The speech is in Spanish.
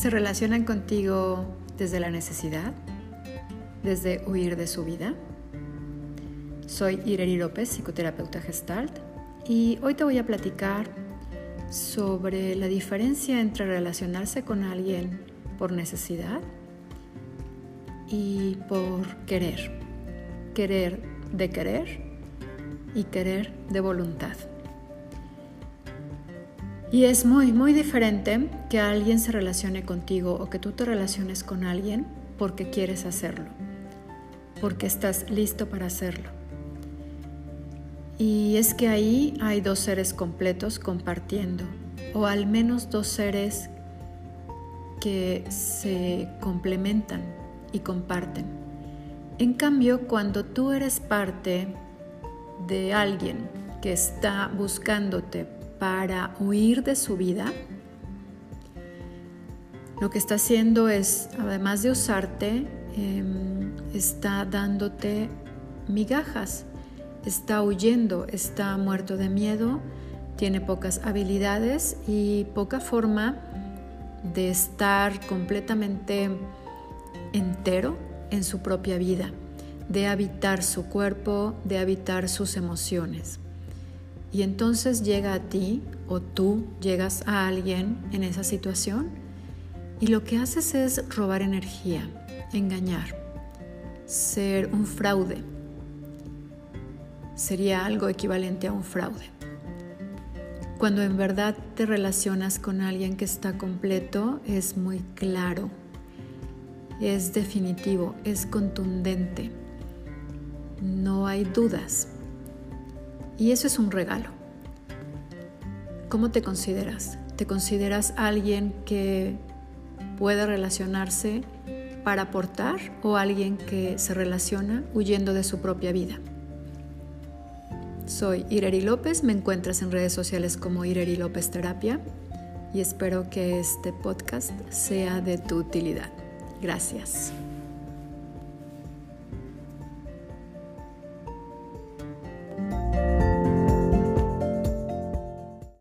se relacionan contigo desde la necesidad, desde huir de su vida. Soy Ireri López, psicoterapeuta gestalt, y hoy te voy a platicar sobre la diferencia entre relacionarse con alguien por necesidad y por querer. Querer de querer y querer de voluntad. Y es muy, muy diferente que alguien se relacione contigo o que tú te relaciones con alguien porque quieres hacerlo, porque estás listo para hacerlo. Y es que ahí hay dos seres completos compartiendo, o al menos dos seres que se complementan y comparten. En cambio, cuando tú eres parte de alguien que está buscándote para huir de su vida, lo que está haciendo es, además de usarte, em, está dándote migajas, está huyendo, está muerto de miedo, tiene pocas habilidades y poca forma de estar completamente entero en su propia vida, de habitar su cuerpo, de habitar sus emociones. Y entonces llega a ti o tú llegas a alguien en esa situación y lo que haces es robar energía, engañar, ser un fraude. Sería algo equivalente a un fraude. Cuando en verdad te relacionas con alguien que está completo, es muy claro, es definitivo, es contundente, no hay dudas. Y eso es un regalo. ¿Cómo te consideras? ¿Te consideras alguien que puede relacionarse para aportar o alguien que se relaciona huyendo de su propia vida? Soy Ireri López, me encuentras en redes sociales como Ireri López Terapia y espero que este podcast sea de tu utilidad. Gracias.